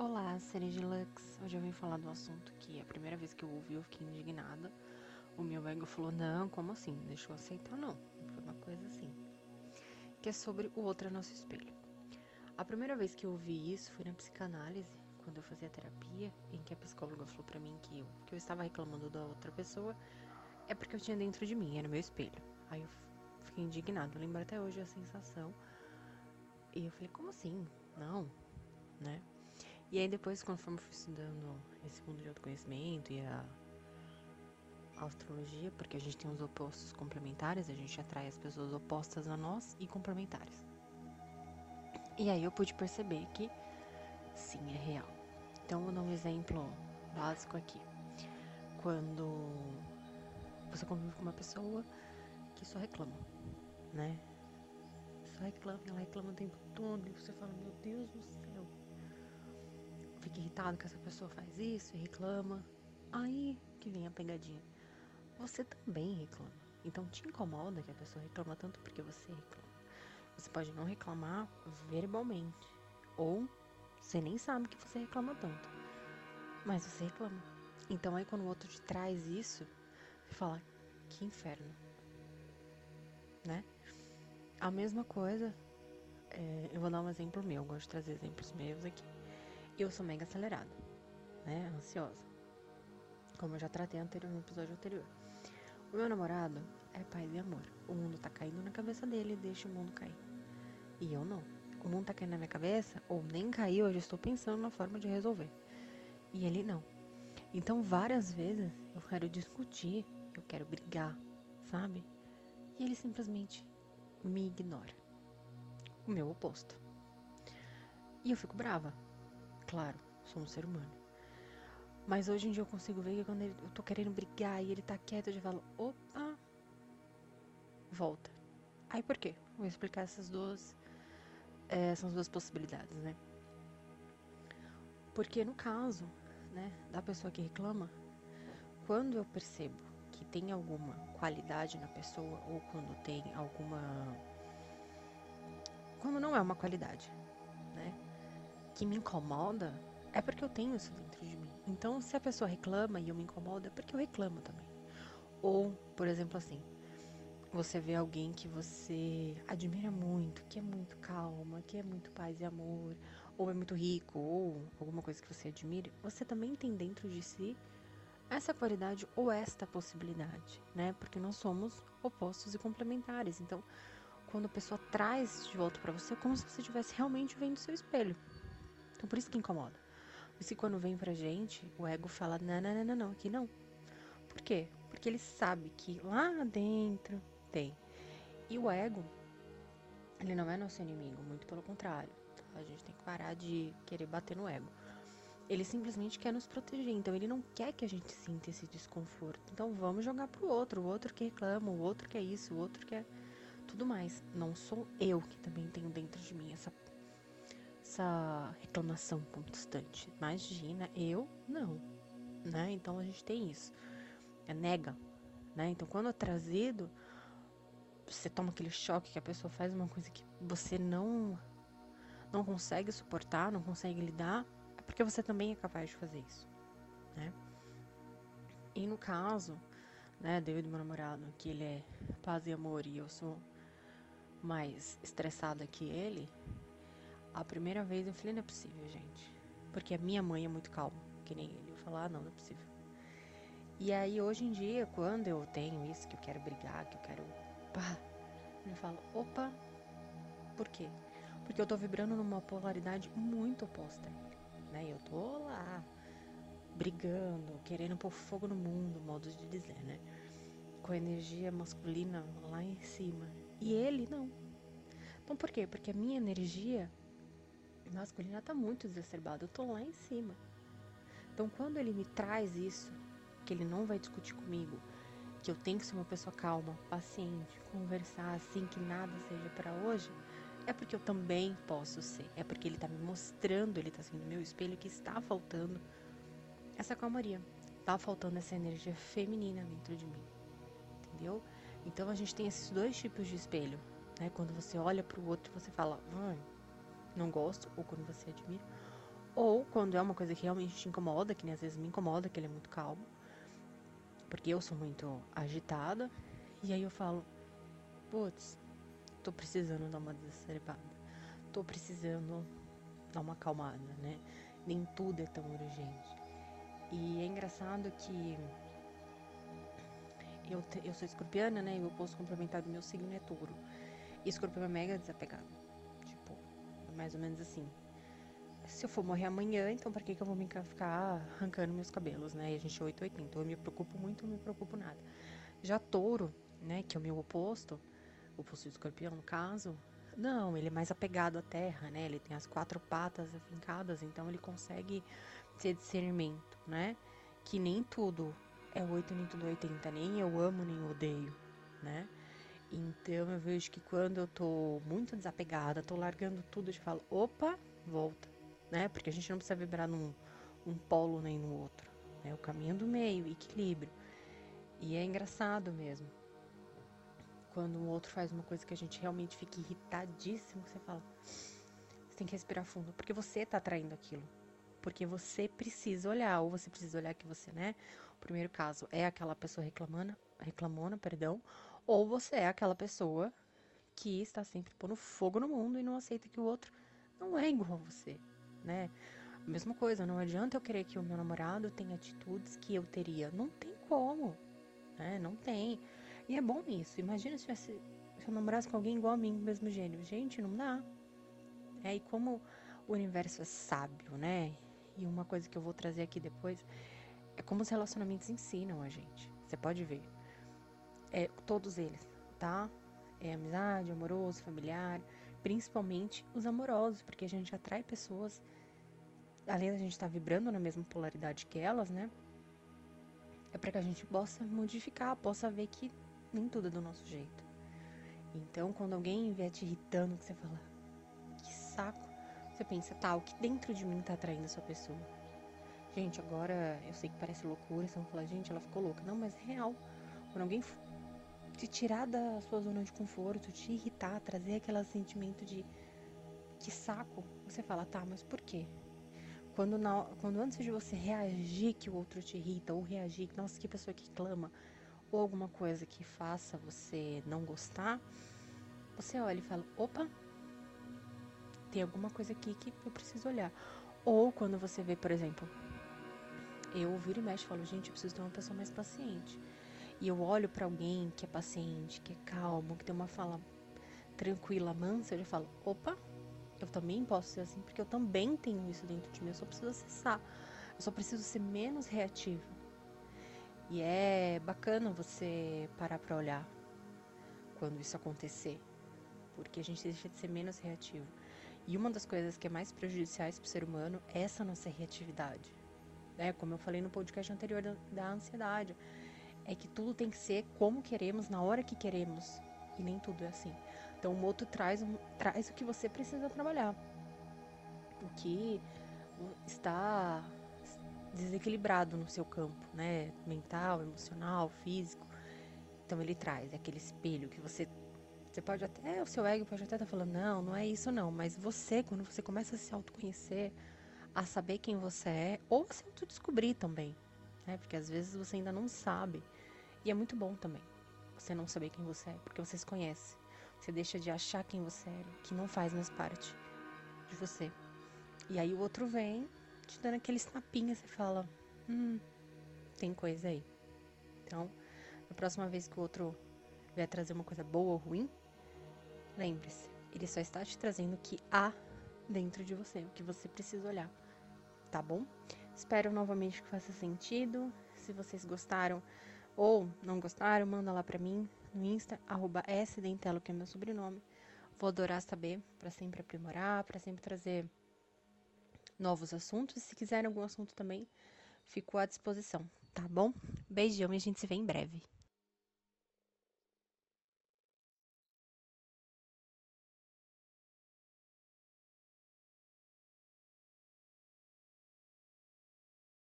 Olá, Seres de Lux. Hoje eu vim falar do assunto que a primeira vez que eu ouvi eu fiquei indignada. O meu ego falou: Não, como assim? Deixa eu aceitar, não. Foi uma coisa assim. Que é sobre o outro é nosso espelho. A primeira vez que eu ouvi isso foi na psicanálise, quando eu fazia terapia, em que a psicóloga falou para mim que eu, que eu estava reclamando da outra pessoa é porque eu tinha dentro de mim, era meu espelho. Aí eu fiquei indignada. Eu lembro até hoje a sensação. E eu falei: Como assim? Não, né? E aí depois, conforme eu fui estudando esse mundo de autoconhecimento e a astrologia, porque a gente tem os opostos complementares, a gente atrai as pessoas opostas a nós e complementares. E aí eu pude perceber que sim, é real. Então vou dar um exemplo básico aqui. Quando você convive com uma pessoa que só reclama, né? Só reclama, ela reclama o tempo todo, e você fala, meu Deus do céu, fica irritado que essa pessoa faz isso e reclama. Aí que vem a pegadinha. Você também reclama. Então te incomoda que a pessoa reclama tanto porque você reclama. Você pode não reclamar verbalmente. Ou você nem sabe que você reclama tanto. Mas você reclama. Então aí quando o outro te traz isso, você fala, que inferno. Né? A mesma coisa, é, eu vou dar um exemplo meu, eu gosto de trazer exemplos meus aqui. Eu sou mega acelerada, né? Ansiosa. Como eu já tratei anterior, no episódio anterior. O meu namorado é paz e amor. O mundo tá caindo na cabeça dele, deixa o mundo cair. E eu não. O mundo tá caindo na minha cabeça, ou nem caiu, eu já estou pensando na forma de resolver. E ele não. Então, várias vezes eu quero discutir, eu quero brigar, sabe? E ele simplesmente me ignora. O meu oposto. E eu fico brava. Claro, sou um ser humano. Mas hoje em dia eu consigo ver que quando eu tô querendo brigar e ele tá quieto, eu já falo, opa, volta. Aí por quê? Vou explicar essas duas, é, essas duas possibilidades, né? Porque no caso, né, da pessoa que reclama, quando eu percebo que tem alguma qualidade na pessoa ou quando tem alguma quando não é uma qualidade, né? Que me incomoda, é porque eu tenho isso dentro de mim. Então, se a pessoa reclama e eu me incomodo, é porque eu reclamo também. Ou, por exemplo, assim, você vê alguém que você admira muito, que é muito calma, que é muito paz e amor, ou é muito rico, ou alguma coisa que você admire, você também tem dentro de si essa qualidade ou esta possibilidade, né? Porque nós somos opostos e complementares. Então, quando a pessoa traz de volta para você, é como se você estivesse realmente vendo seu espelho. Então por isso que incomoda. Que quando vem pra gente, o ego fala, não, não, não, não, não, aqui não. Por quê? Porque ele sabe que lá dentro tem. E o ego, ele não é nosso inimigo, muito pelo contrário. Tá? A gente tem que parar de querer bater no ego. Ele simplesmente quer nos proteger, então ele não quer que a gente sinta esse desconforto. Então vamos jogar pro outro, o outro que reclama, o outro que é isso, o outro que é tudo mais. Não sou eu que também tenho dentro de mim essa essa reclamação constante. Imagina, eu não, né? Então a gente tem isso. É nega, né? Então quando é trazido, você toma aquele choque que a pessoa faz uma coisa que você não não consegue suportar, não consegue lidar, é porque você também é capaz de fazer isso, né? E no caso, né, David, meu namorado, que ele é paz e amor e eu sou mais estressada que ele, a primeira vez eu falei, não é possível, gente. Porque a minha mãe é muito calma, que nem ele. Eu falei, ah, não, não é possível. E aí, hoje em dia, quando eu tenho isso, que eu quero brigar, que eu quero. Pá, eu falo, opa, por quê? Porque eu tô vibrando numa polaridade muito oposta. Né? Eu tô lá, brigando, querendo pôr fogo no mundo, modo de dizer, né? Com a energia masculina lá em cima. E ele não. Então por quê? Porque a minha energia masculina está muito exacerbada. Eu tô lá em cima. Então, quando ele me traz isso, que ele não vai discutir comigo, que eu tenho que ser uma pessoa calma, paciente, conversar assim, que nada seja para hoje, é porque eu também posso ser. É porque ele está me mostrando, ele está sendo meu espelho, que está faltando essa calmaria. Está faltando essa energia feminina dentro de mim. Entendeu? Então a gente tem esses dois tipos de espelho. Né? Quando você olha para o outro, você fala, não gosto, ou quando você admira, Ou quando é uma coisa que realmente te incomoda, que nem às vezes me incomoda, que ele é muito calmo. Porque eu sou muito agitada. E aí eu falo, putz, tô precisando dar uma descerebada. Tô precisando dar uma acalmada, né? Nem tudo é tão urgente. E é engraçado que eu, eu sou escorpiana, né? E o oposto complementar do meu signo é touro. E escorpião é mega desapegado. É mais ou menos assim. Se eu for morrer amanhã, então pra que, que eu vou me ficar arrancando meus cabelos, né? E a gente é 880. Então eu me preocupo muito, não me preocupo nada. Já touro, né? Que é o meu oposto, o oposto do escorpião, no caso. Não, ele é mais apegado à terra, né? Ele tem as quatro patas afincadas, então ele consegue ter discernimento, né? Que nem tudo é 8 nem tudo 80, nem eu amo nem odeio, né? Então eu vejo que quando eu tô muito desapegada, tô largando tudo, eu falo, opa, volta, né? Porque a gente não precisa vibrar num um polo nem no outro, né? O caminho do meio, equilíbrio. E é engraçado mesmo. Quando o outro faz uma coisa que a gente realmente fica irritadíssimo, você fala, você tem que respirar fundo, porque você tá atraindo aquilo. Porque você precisa olhar, ou você precisa olhar que você, né? O primeiro caso é aquela pessoa reclamando, reclamona, perdão, ou você é aquela pessoa que está sempre pondo fogo no mundo e não aceita que o outro não é igual a você, né? Mesma coisa, não adianta eu querer que o meu namorado tenha atitudes que eu teria. Não tem como, né? Não tem. E é bom isso. Imagina se, tivesse, se eu namorasse com alguém igual a mim, mesmo gênio. Gente, não dá. É, e como o universo é sábio, né? E uma coisa que eu vou trazer aqui depois é como os relacionamentos ensinam a gente. Você pode ver. É, todos eles, tá? É amizade, amoroso, familiar, principalmente os amorosos, porque a gente atrai pessoas, além da gente estar tá vibrando na mesma polaridade que elas, né? É para que a gente possa modificar, possa ver que nem tudo é do nosso jeito. Então, quando alguém vier te irritando, que você fala, que saco, você pensa, tá, o que dentro de mim tá atraindo essa pessoa? Gente, agora eu sei que parece loucura, você vai falar, gente, ela ficou louca. Não, mas é real. Quando alguém te tirar da sua zona de conforto, te irritar, trazer aquele sentimento de que saco, você fala, tá, mas por quê? Quando, na, quando antes de você reagir que o outro te irrita, ou reagir, nossa, que pessoa que clama, ou alguma coisa que faça você não gostar, você olha e fala, opa, tem alguma coisa aqui que eu preciso olhar. Ou quando você vê, por exemplo, eu viro e mexo e falo, gente, eu preciso ter uma pessoa mais paciente. E eu olho para alguém que é paciente, que é calmo, que tem uma fala tranquila, mansa, eu já falo, opa, eu também posso ser assim, porque eu também tenho isso dentro de mim, eu só preciso acessar. Eu só preciso ser menos reativo. E é bacana você parar para olhar quando isso acontecer, porque a gente deixa de ser menos reativo. E uma das coisas que é mais prejudiciais para o ser humano é essa nossa reatividade né? Como eu falei no podcast anterior da, da ansiedade, é que tudo tem que ser como queremos, na hora que queremos. E nem tudo é assim. Então o moto traz, traz o que você precisa trabalhar. O que está desequilibrado no seu campo, né? Mental, emocional, físico. Então ele traz aquele espelho que você você pode até o seu ego pode até estar tá falando não, não é isso não, mas você quando você começa a se autoconhecer, a saber quem você é ou a se descobrir também, né? Porque às vezes você ainda não sabe. E é muito bom também você não saber quem você é, porque você se conhece. Você deixa de achar quem você é, que não faz mais parte de você. E aí o outro vem te dando aqueles tapinhas e fala: Hum, tem coisa aí. Então, na próxima vez que o outro vier trazer uma coisa boa ou ruim, lembre-se, ele só está te trazendo o que há dentro de você, o que você precisa olhar tá bom? Espero novamente que faça sentido. Se vocês gostaram ou não gostaram, manda lá pra mim no Insta, arroba sdentelo, que é meu sobrenome. Vou adorar saber, para sempre aprimorar, para sempre trazer novos assuntos. Se quiserem algum assunto também, fico à disposição, tá bom? Beijão e a gente se vê em breve.